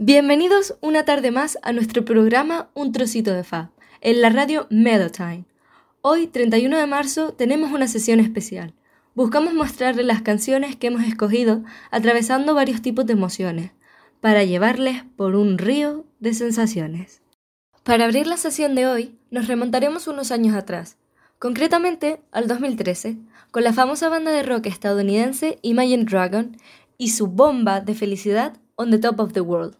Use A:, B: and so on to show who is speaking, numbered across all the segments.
A: Bienvenidos una tarde más a nuestro programa Un Trocito de Fa, en la radio Time. Hoy, 31 de marzo, tenemos una sesión especial. Buscamos mostrarles las canciones que hemos escogido atravesando varios tipos de emociones, para llevarles por un río de sensaciones. Para abrir la sesión de hoy, nos remontaremos unos años atrás, concretamente al 2013, con la famosa banda de rock estadounidense Imagine Dragon y su bomba de felicidad On the Top of the World.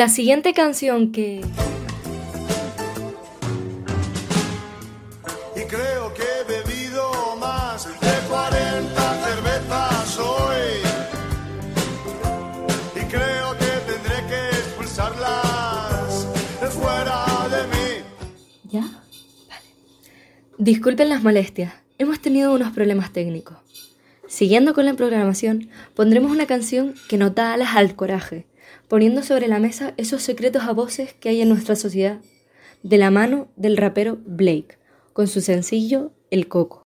A: La siguiente canción que...
B: Y creo que he bebido más de 40 cervezas hoy. Y creo que tendré que expulsarlas de fuera de mí.
A: ¿Ya? Vale. Disculpen las molestias. Hemos tenido unos problemas técnicos. Siguiendo con la programación, pondremos una canción que nos da alas al coraje poniendo sobre la mesa esos secretos a voces que hay en nuestra sociedad, de la mano del rapero Blake, con su sencillo El Coco.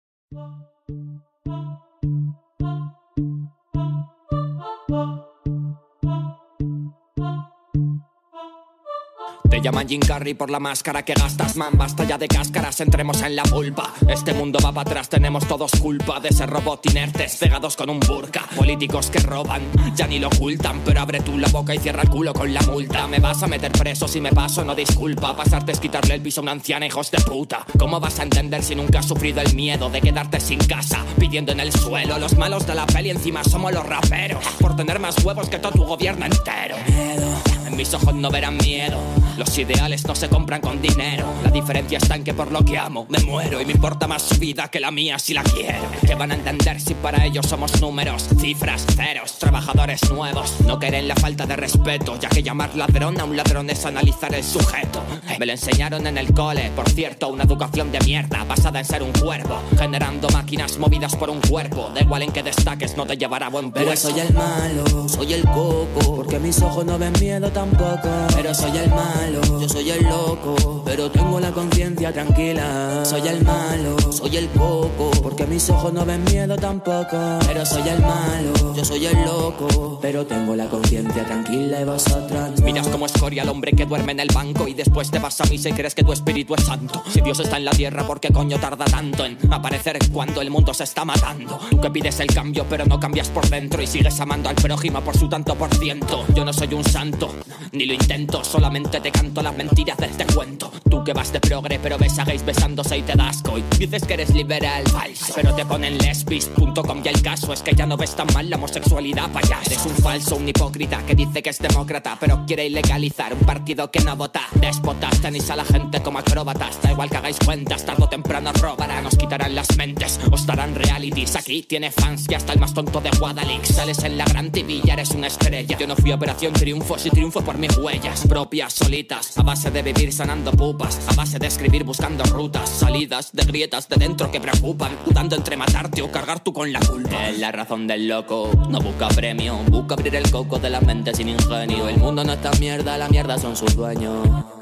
C: Te llaman Jim Carrey por la máscara que gastas, man. Basta ya de cáscaras, entremos en la pulpa. Este mundo va para atrás, tenemos todos culpa de ser robot inertes, pegados con un burka. Políticos que roban, ya ni lo ocultan. Pero abre tú la boca y cierra el culo con la multa. Me vas a meter preso si me paso, no disculpa. Pasarte es quitarle el piso a una anciana, hijos de puta. ¿Cómo vas a entender si nunca has sufrido el miedo de quedarte sin casa? Pidiendo en el suelo, los malos de la peli encima somos los raperos. Por tener más huevos que todo tu gobierno entero. Miedo. En mis ojos no verán miedo Los ideales no se compran con dinero. La diferencia está en que por lo que amo me muero y me importa más su vida que la mía si la quiero. ¿Qué van a entender si para ellos somos números, cifras, ceros, trabajadores nuevos? No quieren la falta de respeto, ya que llamar ladrón a un ladrón es analizar el sujeto. Me lo enseñaron en el cole, por cierto, una educación de mierda basada en ser un cuervo, generando máquinas movidas por un cuerpo. Da igual en que destaques, no te llevará buen.
D: Pero soy el malo, soy el coco, porque mis ojos no ven miedo tampoco. Pero soy el malo, yo soy el loco, pero tengo la conciencia tranquila. Soy el malo, soy el coco, porque mis ojos no ven miedo tampoco. Pero soy el malo, yo soy el loco, pero tengo la conciencia tranquila y vosotros.
C: Miras como escoria al hombre que duerme en el banco y después te vas a misa y crees que tu espíritu es santo. Si Dios está en la tierra, ¿por qué coño tarda tanto en aparecer cuando el mundo se está matando? Tú que pides el cambio, pero no cambias por dentro y sigues amando al prójimo por su tanto por ciento. Yo no soy un santo, ni lo intento, solamente te canto las mentiras de este cuento. Tú que vas de progre, pero ves a gays besándose y te das coy. Dices que eres liberal, falso, pero te ponen lesbis.com y el caso es que ya no ves tan mal la homosexualidad, payaso. Eres un falso, un hipócrita que dice que es demócrata, pero quiere ilegalizar un partido que no vota. Despotas, tenéis a la gente como acróbatas, da igual que hagáis cuentas, tarde o temprano robarán, os quitarán las mentes, os darán realities. Aquí tiene fans y hasta el más tonto de Guadalix. Sales en la gran TV eres una estrella. Yo no fui a Operación Triunfo, si triunfo por mis huellas propias, solitas, a base de vivir sanando pupas, a base de escribir buscando rutas, salidas de grietas de dentro que preocupan, dudando entre matarte o cargar tú con la culpa. Es la razón del loco, no busca premio, busca abrir el coco de la mente sin ingenio. El mundo no está mierda, la mierda son sus dueños.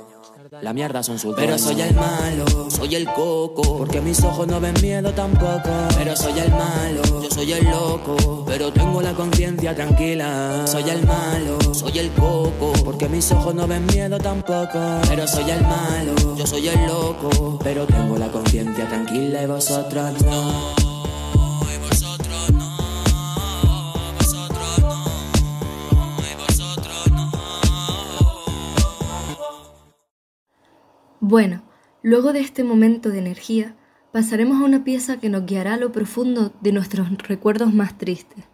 C: La mierda son sus
D: Pero soy el malo, soy el coco, porque mis ojos no ven miedo tampoco. Pero soy el malo, yo soy el loco, pero tengo la conciencia tranquila. Soy el malo, soy el coco, porque mis ojos no ven miedo tampoco. Pero soy el malo, yo soy el loco, pero tengo la conciencia tranquila y vosotros no.
E: Bueno, luego de este momento de energía, pasaremos a una pieza que nos guiará a lo profundo de nuestros recuerdos más tristes.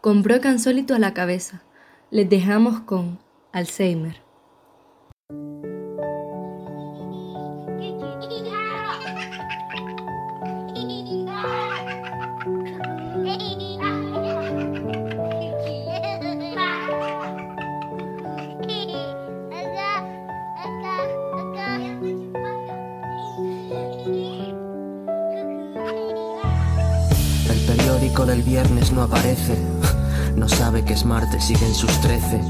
E: Con Broken Sólito a la cabeza, les dejamos con Alzheimer.
F: Del viernes no aparece. No sabe que es martes, siguen sus trece.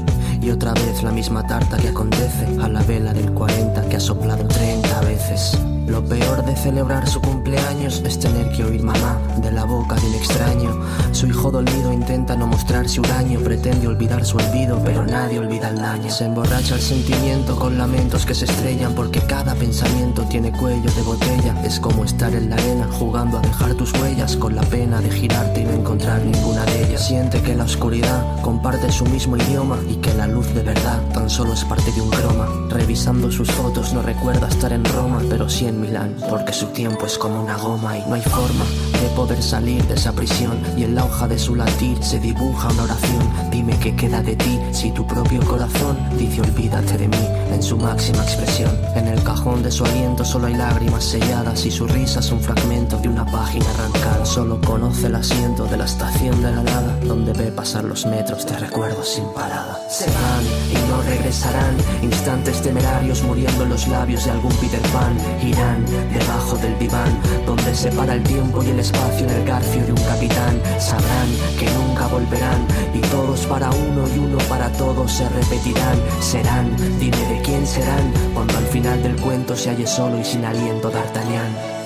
F: Y otra vez la misma tarta que acontece a la vela del 40 que ha soplado 30 veces. Lo peor de celebrar su cumpleaños es tener que oír mamá de la boca de un extraño. Su hijo dolido intenta no mostrarse huraño, pretende olvidar su olvido, pero nadie olvida el daño. Se emborracha el sentimiento con lamentos que se estrellan porque cada pensamiento tiene cuello de botella. Es como estar en la arena jugando a dejar tus huellas con la pena de girarte y no encontrar ninguna de ellas. Siente que la oscuridad comparte su mismo idioma y que la luz de verdad tan solo es parte de un croma. Revisando sus fotos no recuerda estar en Roma, pero sí en Milán, porque su tiempo es como una goma y no hay forma de poder salir de esa prisión. Y en la hoja de su latir se dibuja una oración. Dime qué queda de ti si tu propio corazón dice olvídate de mí en su máxima expresión. En el cajón de su aliento solo hay lágrimas selladas y su risa es un fragmento de una página arrancada. Solo conoce el asiento de la estación de la nada, donde ve pasar los metros de recuerdos sin parada. Se van y no regresarán, instantes temerarios muriendo en los labios de algún Peter Pan. Irán debajo del diván, donde se para el tiempo y el espacio en el garfio de un capitán. Sabrán que nunca volverán y todos para uno y uno para todos se repetirán. Serán, dime de quién serán, cuando al final del cuento se halle solo y sin aliento D'Artagnan.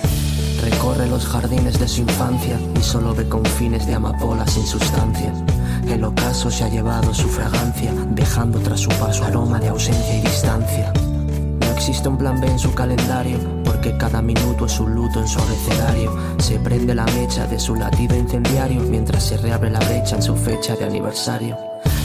F: Recorre los jardines de su infancia y solo ve confines de amapola sin sustancia. El ocaso se ha llevado su fragancia, dejando tras su paso aroma de ausencia y distancia. No existe un plan B en su calendario, porque cada minuto es un luto en su abecedario. Se prende la mecha de su latido incendiario mientras se reabre la brecha en su fecha de aniversario.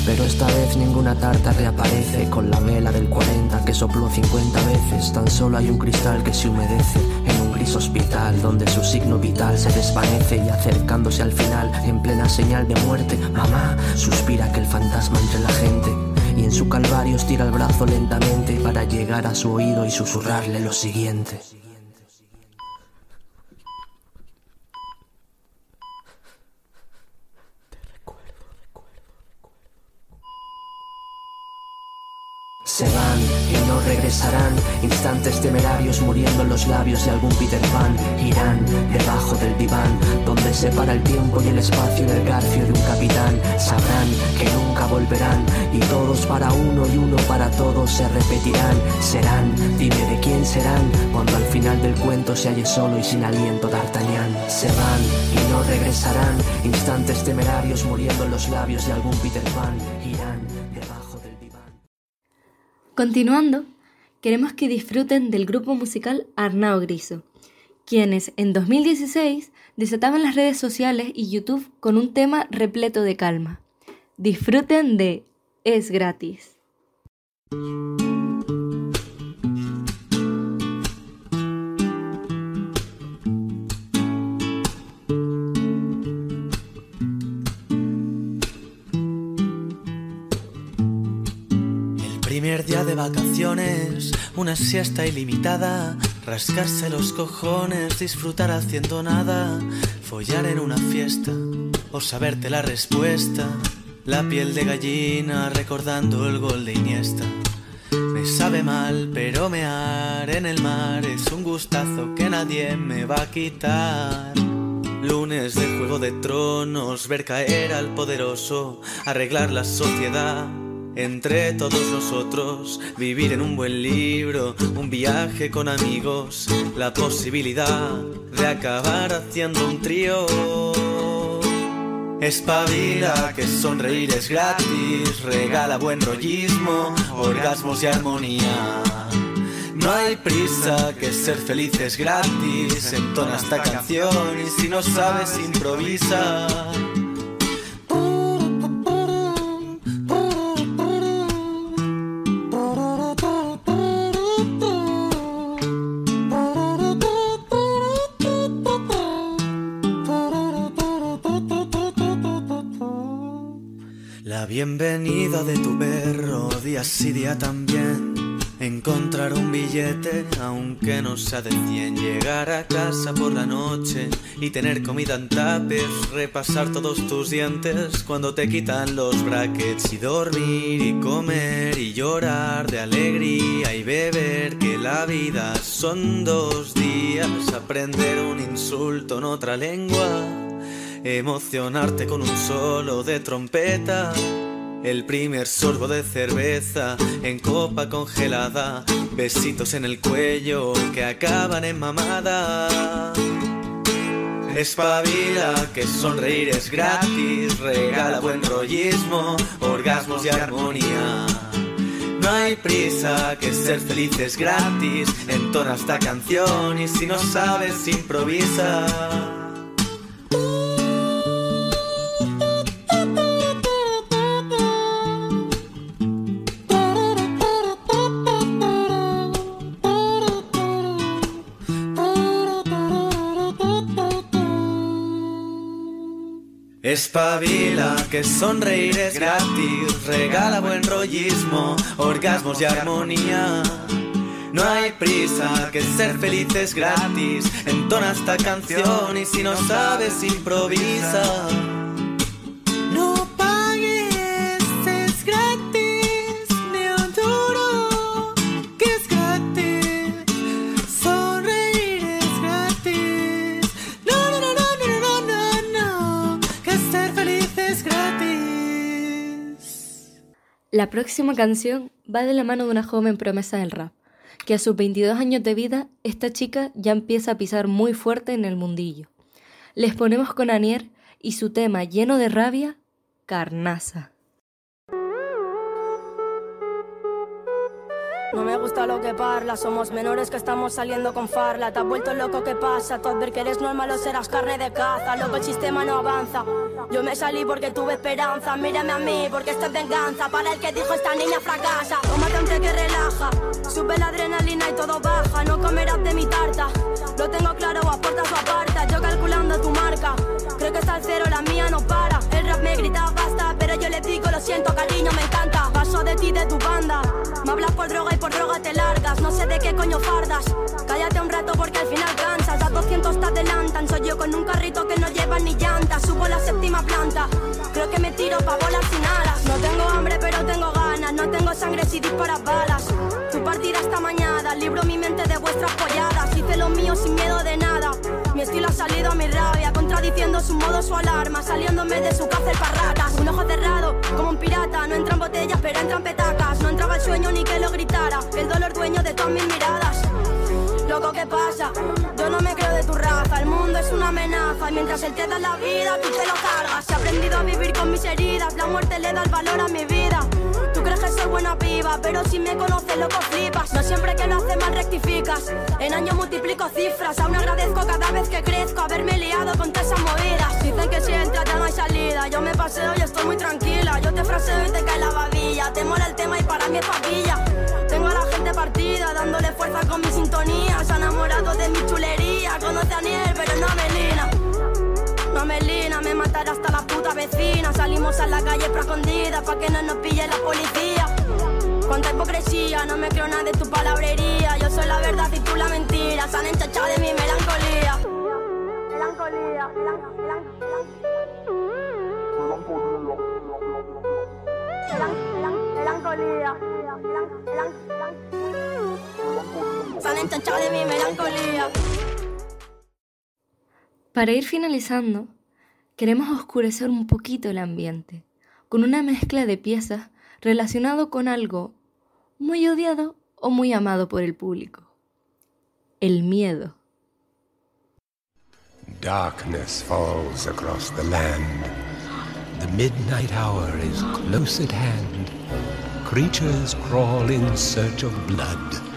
F: Pero esta vez ninguna tarta reaparece con la vela del 40 que sopló 50 veces. Tan solo hay un cristal que se humedece en un gris hospital donde su signo vital se desvanece y acercándose al final en plena señal de muerte. Mamá suspira que el fantasma entre la gente y en su calvario estira el brazo lentamente para llegar a su oído y susurrarle lo siguiente. Se van regresarán, instantes temerarios muriendo en los labios de algún Peter Pan. Irán debajo del diván, donde separa el tiempo y el espacio en el garfio de un capitán. Sabrán que nunca volverán, y todos para uno y uno para todos se repetirán. Serán, dime de quién serán, cuando al final del cuento se halle solo y sin aliento D'Artagnan. Se van y no regresarán, instantes temerarios muriendo en los labios de algún Peter Pan. Irán debajo del diván.
E: Continuando, queremos que disfruten del grupo musical Arnao Griso, quienes en 2016 desataban las redes sociales y YouTube con un tema repleto de calma. Disfruten de Es gratis.
G: El primer día de vacaciones, una siesta ilimitada, rascarse los cojones, disfrutar haciendo nada, follar en una fiesta o saberte la respuesta, la piel de gallina recordando el gol de Iniesta. Me sabe mal, pero mear en el mar es un gustazo que nadie me va a quitar. Lunes de Juego de Tronos, ver caer al poderoso, arreglar la sociedad. Entre todos nosotros, vivir en un buen libro, un viaje con amigos, la posibilidad de acabar haciendo un trío. Espabila que sonreír es gratis, regala buen rollismo, orgasmos y armonía. No hay prisa, que ser feliz es gratis. Entona esta canción y si no sabes, improvisa. Bienvenida de tu perro, día sí día también. Encontrar un billete, aunque no sea de 100. Llegar a casa por la noche y tener comida en tapes. Repasar todos tus dientes cuando te quitan los brackets. Y dormir y comer y llorar de alegría y beber. Que la vida son dos días. Aprender un insulto en otra lengua. Emocionarte con un solo de trompeta. El primer sorbo de cerveza en copa congelada. Besitos en el cuello que acaban en mamada. Espabila que sonreír es gratis. Regala buen rollismo, orgasmos y armonía. No hay prisa, que ser feliz es gratis. Entona esta canción y si no sabes, improvisa. Espabila, que sonreír es gratis, regala buen rollismo, orgasmos y armonía. No hay prisa, que ser feliz es gratis, entona esta canción y si no sabes improvisa.
E: La próxima canción va de la mano de una joven promesa del rap, que a sus 22 años de vida, esta chica ya empieza a pisar muy fuerte en el mundillo. Les ponemos con Anier y su tema lleno de rabia, Carnaza.
H: No me gusta lo que parla, somos menores que estamos saliendo con farla. Te has vuelto loco, ¿qué pasa? Tú ver que eres normal o serás carne de caza. Loco, el sistema no avanza. Yo me salí porque tuve esperanza. Mírame a mí porque esto es venganza. Para el que dijo esta niña fracasa. Tómate un té que relaja. Sube la adrenalina y todo baja. No comerás de mi tarta. Lo tengo claro, o aportas o apartas. Yo calculando tu marca. Creo que está al cero, la mía no para. El rap me grita basta, pero yo le digo lo siento, cariño, me encanta. Paso de ti de tu banda. Me hablas por droga y por te largas. No sé de qué coño fardas. Cállate un rato porque al final cansas. A 200 te adelantan. Soy yo con un carrito que no lleva ni llanta. Subo la séptima planta. Creo que me tiro pa' volar sin alas. No tengo hambre, pero tengo ganas. No tengo sangre si disparas balas. Tu partida esta mañana. Libro mi mente de vuestras polladas. Hice lo mío sin miedo de nada. Mi estilo ha salido a mi rabia, contradiciendo su modo, su alarma, saliéndome de su cárcel para ratas. Un ojo cerrado, como un pirata, no entran botellas, pero entran petacas. No entraba el sueño ni que lo gritara, miradas. Loco, ¿qué pasa? Yo no me creo de tu raza, el mundo es una amenaza. Mientras él te da la vida, tú te lo cargas. He aprendido a vivir con mis heridas, la muerte le da el valor a mi vida. Tú crees que soy buena piba, pero si me conoces, loco, flipas. No siempre que lo haces mal rectificas. En años multiplico cifras, aún agradezco cada vez que crezco haberme liado con todas esas movidas. Dicen que si entras ya no hay salida. Yo me paseo y estoy muy tranquila. Yo te fraseo y te cae la babilla. Te mola el tema y para mí es papilla. Con mi sintonía. Se ha enamorado de mi chulería. Conoce a Niel, pero no a Melina. No a Melina, me matará hasta la puta vecina. Salimos a la calle para escondida, pa' que no nos pille la policía. Cuánta hipocresía, no me creo nada de tu palabrería. Yo soy la verdad y tú la mentira. Se han enchachado de mi melancolía. Melancolía, melan- melan- melan- melan- melancolía. De mi melancolía.
E: Para ir finalizando, queremos oscurecer un poquito el ambiente, con una mezcla de piezas relacionado con algo muy odiado o muy amado por el público. El miedo.
I: Darkness falls across the land. The midnight hour is close at hand. Creatures crawl in search of blood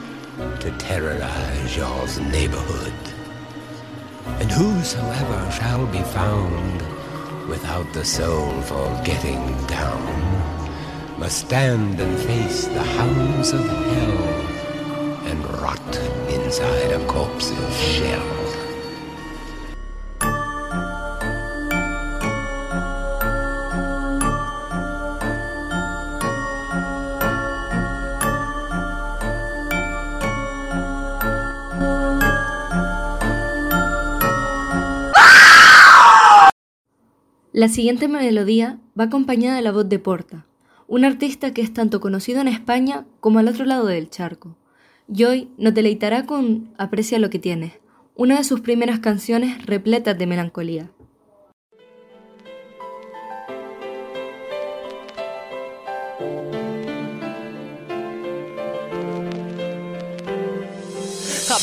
I: to terrorize y'all's neighborhood. And whosoever shall be found without the soul for getting down must stand and face the hounds of hell and rot inside a corpse's shell.
E: La siguiente melodía va acompañada de la voz de Porta, un artista que es tanto conocido en España como al otro lado del charco. Y hoy nos deleitará con Aprecia lo que tienes, una de sus primeras canciones repletas de melancolía.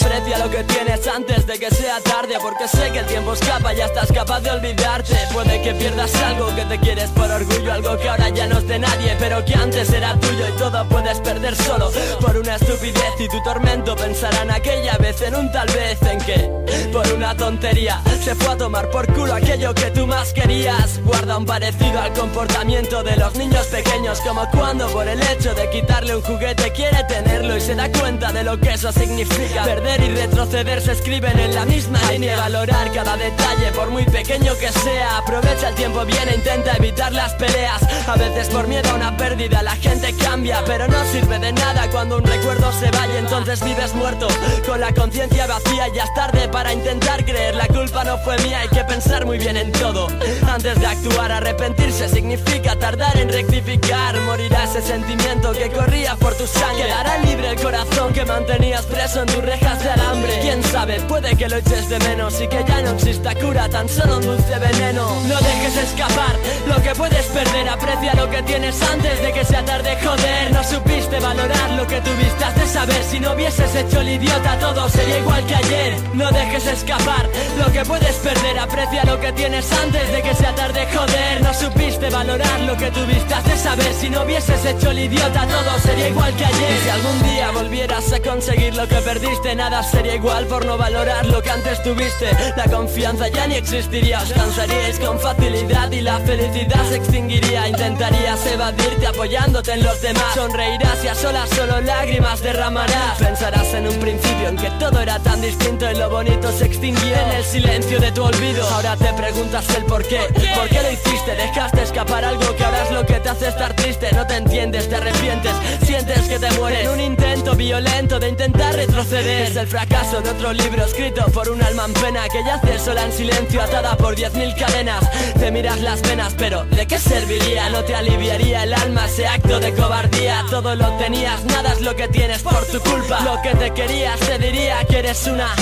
J: Aprecia lo que tienes antes de que sea tarde Porque sé que el tiempo escapa, ya estás capaz de olvidarte. Puede que pierdas algo que te quieres por orgullo Algo que ahora ya no es de nadie, pero que antes era tuyo Y todo puedes perder solo por una estupidez. Y tu tormento pensarán aquella vez en un tal vez En que, por una tontería Se fue a tomar por culo aquello que tú más querías. Guarda un parecido al comportamiento de los niños pequeños Como cuando por el hecho de quitarle un juguete quiere tenerlo Y se da cuenta de lo que eso significa y retroceder se escriben en la misma línea. Valorar cada detalle por muy pequeño que sea. Aprovecha el tiempo bien e intenta evitar las peleas. A veces por miedo a una pérdida la gente cambia Pero no sirve de nada cuando un recuerdo se vaya Entonces vives muerto. Con la conciencia vacía Ya es tarde para intentar creer. La culpa no fue mía, hay que pensar muy bien en todo. Antes de actuar, arrepentirse significa tardar en rectificar. Morirá ese sentimiento que corría por tu sangre. Quedará libre el corazón que mantenías preso en tus de alambre. Quién sabe, puede que lo eches de menos Y que ya no exista cura, tan solo un dulce veneno. No dejes escapar lo que puedes perder Aprecia lo que tienes antes de que sea tarde. Joder, no supiste valorar lo que tuviste Has de saber, si no hubieses hecho el idiota Todo sería igual que ayer. No dejes escapar lo que puedes perder Aprecia lo que tienes antes de que sea tarde. Joder, no supiste valorar lo que tuviste Has de saber, si no hubieses hecho el idiota Todo sería igual que ayer. Y si algún día volvieras a conseguir lo que perdiste Nada sería igual por no valorar lo que antes tuviste. La confianza ya ni existiría. Os cansaríais con facilidad y la felicidad se extinguiría. Intentarías evadirte apoyándote en los demás. Sonreirás y a solas solo lágrimas derramarás. Pensarás en un principio en que todo era tan distinto Y lo bonito se extinguió. En el silencio de tu olvido. Ahora te preguntas el por qué. ¿Por qué lo hiciste? Dejaste escapar algo que ahora es lo que te hace estar triste. No te entiendes, te arrepientes, sientes que te mueres. Un intento violento de intentar retroceder Es el fracaso de otro libro escrito por un alma en pena Que yace sola en silencio atada por diez mil cadenas. Te miras las venas pero ¿de qué serviría? No te aliviaría el alma ese acto de cobardía. Todo lo tenías, nada es lo que tienes por tu culpa. Lo que te querías te diría que eres una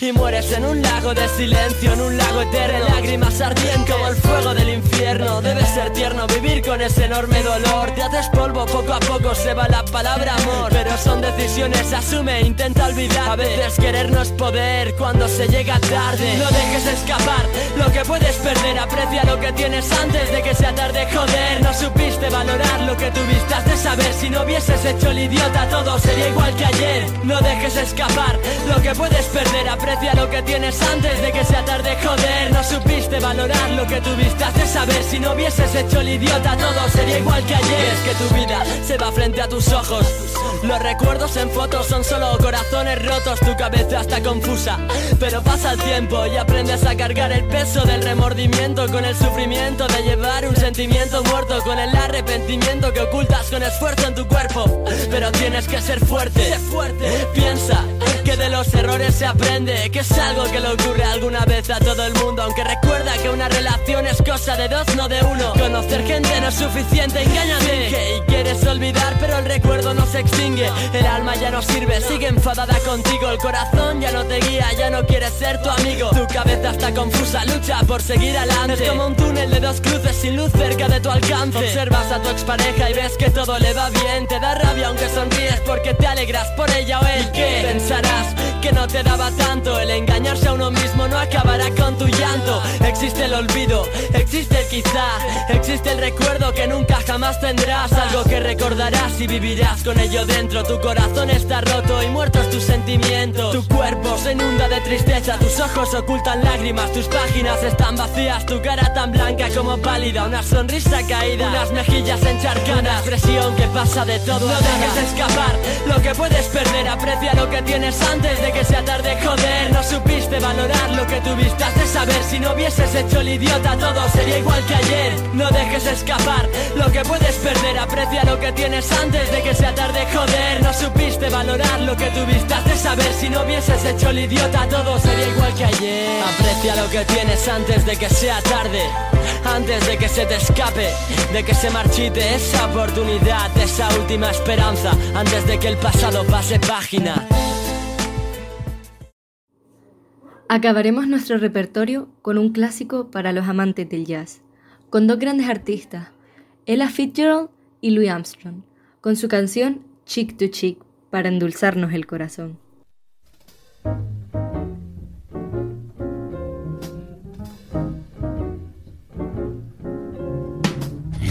J: y mueres en un lago de silencio, en un lago eterno. Lágrimas ardientes como el fuego del infierno. Debe ser tierno vivir con ese enorme dolor. Te haces polvo, poco a poco se va la palabra amor. Pero son decisiones, asume, intenta olvidar. A veces querer no es poder cuando se llega tarde. No dejes escapar lo que puedes perder. Aprecia lo que tienes antes de que sea tarde, joder No saber Si no hubieses hecho el idiota todo sería igual que ayer. No dejes escapar lo que puedes perder Aprecia lo que tienes antes de que sea tarde, joder. No supiste valorar lo que tuviste has de saber Si no hubieses hecho el idiota todo sería igual que ayer. Es que tu vida se va frente a tus ojos. Los recuerdos en fotos son solo corazones rotos Tu cabeza está confusa. Pero pasa el tiempo y aprendes a cargar el peso del remordimiento Con el sufrimiento de llevar un sentimiento muerto Con el arrepentimiento que ocultas con esfuerzo en tu cuerpo Pero tienes que ser fuerte, fuerte. Piensa que de los errores se aprende Que es algo que le ocurre alguna vez a todo el mundo Aunque recuerda que una relación es cosa de dos, no de uno. Conocer gente no es suficiente, engáñame Que quieres olvidar pero el recuerdo no se extingue. El alma ya no sirve, sigue enfadada contigo. El corazón ya no te guía, ya no quiere ser tu amigo. Tu cabeza está confusa, lucha por seguir adelante. Es como un túnel de dos cruces sin luz cerca de tu alcance. Observas a tu expareja y ves que todo le va bien Te da rabia aunque sonríes porque te alegras por ella o él. ¿Y qué? Pensarás que no te daba tanto El engañarse a uno mismo no acabará con tu llanto. Existe el olvido, existe el quizá Existe el recuerdo que nunca jamás tendrás. Algo que recordarás y vivirás con ello dentro. Tu corazón está roto y muerto es tu sentimiento Tu cuerpo se inunda de tristeza Tus ojos ocultan lágrimas Tus páginas están vacías Tu cara tan blanca como pálida Una sonrisa caída Unas mejillas encharcadas Presión que pasa de todo No dejes escapar. Lo que puedes perder Aprecia lo que tienes antes de que sea tarde. Joder, no supiste valorar lo que tuviste Has de saber. Si no hubieses hecho el idiota Todo sería igual que ayer. No dejes escapar. Lo que puedes perder Aprecia lo que tienes antes de que sea tarde. Joder, no supiste valorar lo que tuviste de saber si no hubieses hecho el idiota Todo sería igual que ayer Aprecia lo que tienes antes de que sea tarde antes de que se te escape, de que se marchite esa oportunidad, esa última esperanza, antes de que el pasado pase página.
E: Acabaremos nuestro repertorio con un clásico para los amantes del jazz, con dos grandes artistas, Ella Fitzgerald y Louis Armstrong, con su canción Chick to Chick para endulzarnos el corazón.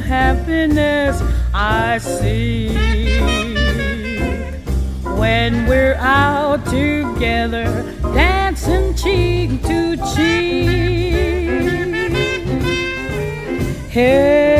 K: Happiness I seek when we're out together, dancing cheek to cheek. Heaven,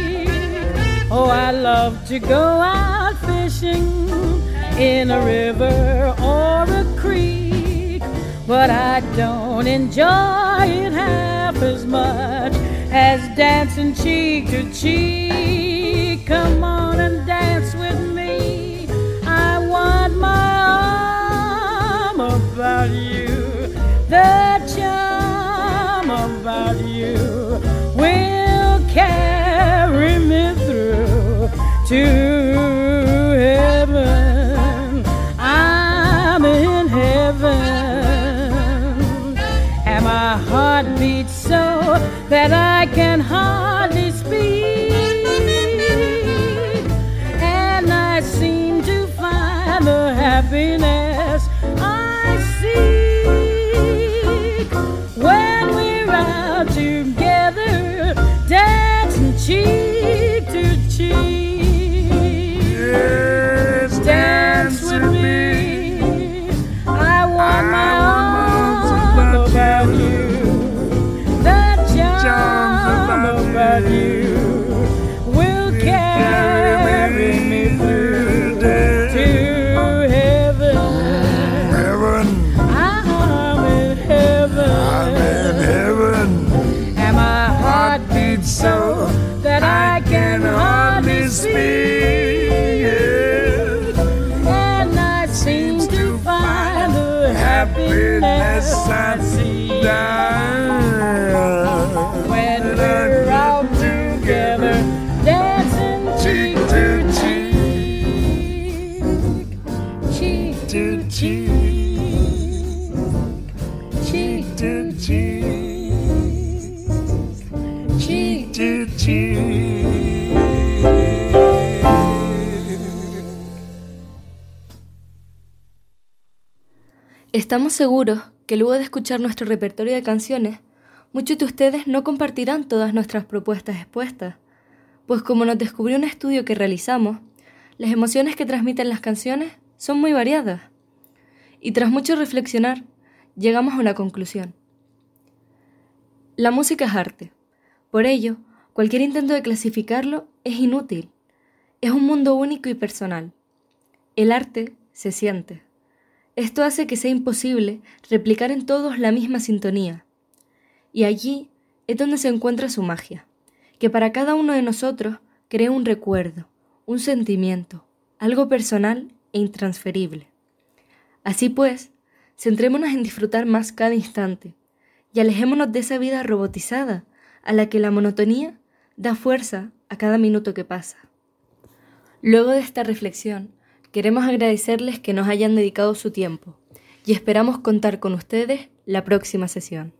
K: Oh, I love to go out fishing in a river or a creek, but I don't enjoy it half as much as dancing cheek to cheek. Come on and dance with me. I want my arm about you, the charm about you will carry to
E: Estamos seguros que luego de escuchar nuestro repertorio de canciones, muchos de ustedes no compartirán todas nuestras propuestas expuestas, pues como nos descubrió un estudio que realizamos, las emociones que transmiten las canciones son muy variadas. Y tras mucho reflexionar, llegamos a una conclusión. La música es arte. Por ello, cualquier intento de clasificarlo es inútil. Es un mundo único y personal. El arte se siente. Esto hace que sea imposible replicar en todos la misma sintonía. Y allí es donde se encuentra su magia, que para cada uno de nosotros crea un recuerdo, un sentimiento, algo personal e intransferible. Así pues, centrémonos en disfrutar más cada instante y alejémonos de esa vida robotizada a la que la monotonía da fuerza a cada minuto que pasa. Luego de esta reflexión, queremos agradecerles que nos hayan dedicado su tiempo y esperamos contar con ustedes la próxima sesión.